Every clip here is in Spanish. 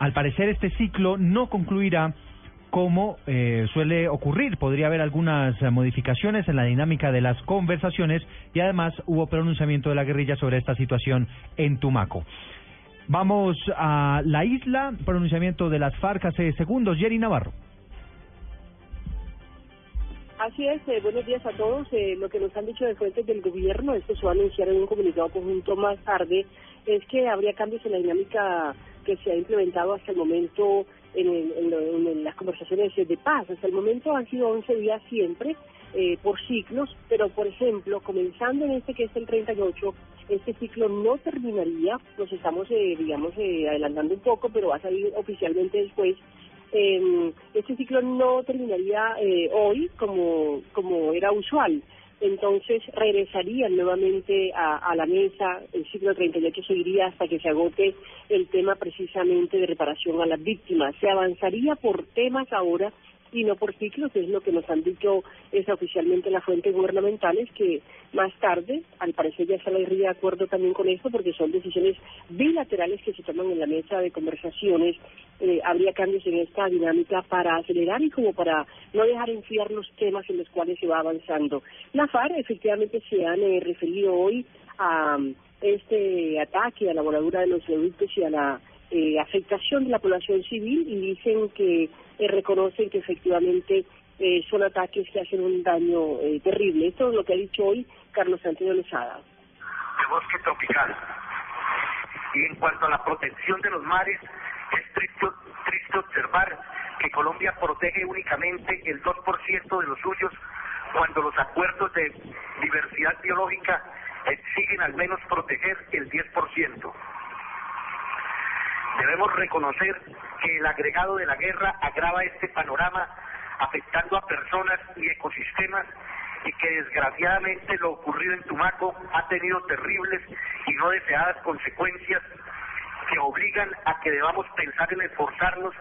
Al parecer este ciclo no concluirá como eh, suele ocurrir. Podría haber algunas eh, modificaciones en la dinámica de las conversaciones y además hubo pronunciamiento de la guerrilla sobre esta situación en Tumaco. Vamos a la isla, pronunciamiento de las FARC hace segundos. Jerry Navarro. Así es, eh, buenos días a todos. Eh, lo que nos han dicho de fuentes del gobierno, esto se va a anunciar en un comunicado conjunto más tarde, es que habría cambios en la dinámica que se ha implementado hasta el momento en, las conversaciones de paz. Hasta el momento han sido 11 días siempre, eh, por ciclos, pero por ejemplo, comenzando en este que es el 38, este ciclo no terminaría, nos estamos, digamos, adelantando un poco, pero va a salir oficialmente después eh, este ciclo no terminaría eh, hoy como, como era usual. Entonces regresarían nuevamente a, a, la mesa, el ciclo 38 seguiría hasta que se agote el tema precisamente de reparación a las víctimas. Se avanzaría por temas ahora y no por ciclos, es lo que nos han dicho es oficialmente las fuentes gubernamentales, que más tarde, al parecer ya se de acuerdo también con esto, porque son decisiones bilaterales que se toman en la mesa de conversaciones, eh, habría cambios en esta dinámica para acelerar y como para no dejar enfriar los temas en los cuales se va avanzando. La FARC efectivamente se han eh, referido hoy a este ataque a la voladura de los adultos y a la eh, afectación de la población civil y dicen que eh, reconocen que efectivamente eh, son ataques que hacen un daño terrible. Esto es lo que ha dicho hoy Carlos Santiago Lozada. De bosque tropical. Y en cuanto a la protección de los mares, es triste, observar que Colombia protege únicamente el 2% de los suyos cuando los acuerdos de diversidad biológica exigen al menos proteger el 10%. Debemos reconocer que el agregado de la guerra agrava este panorama afectando a personas y ecosistemas y que desgraciadamente lo ocurrido en Tumaco ha tenido terribles y no deseadas consecuencias a que debamos pensar en esforzarnos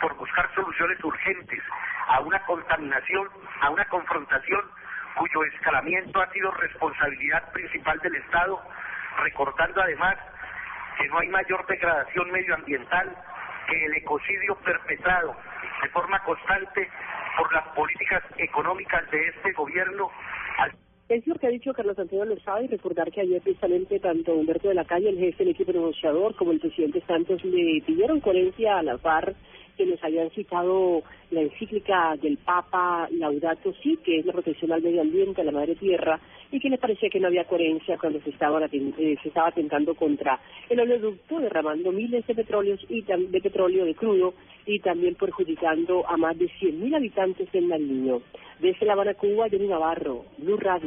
por, buscar soluciones urgentes a una contaminación, a una confrontación cuyo escalamiento ha sido responsabilidad principal del Estado, recordando además que no hay mayor degradación medioambiental que el ecocidio perpetrado de forma constante por las políticas económicas de este gobierno. Es lo que ha dicho Carlos Santiago Lozada y recordar que ayer precisamente tanto Humberto de la Calle, el jefe del equipo negociador, como el presidente Santos le pidieron coherencia a la FARC que nos habían citado la encíclica del Papa Laudato Si, que es la protección al medio ambiente, a la madre tierra, y que les parecía que no había coherencia cuando se estaba, eh, se estaba atentando contra el oleoducto, derramando miles de petróleos y de petróleo de crudo y también perjudicando a más de 100.000 habitantes del Nariño. Desde La Habana, Cuba, Jenny Navarro, Blue Radio.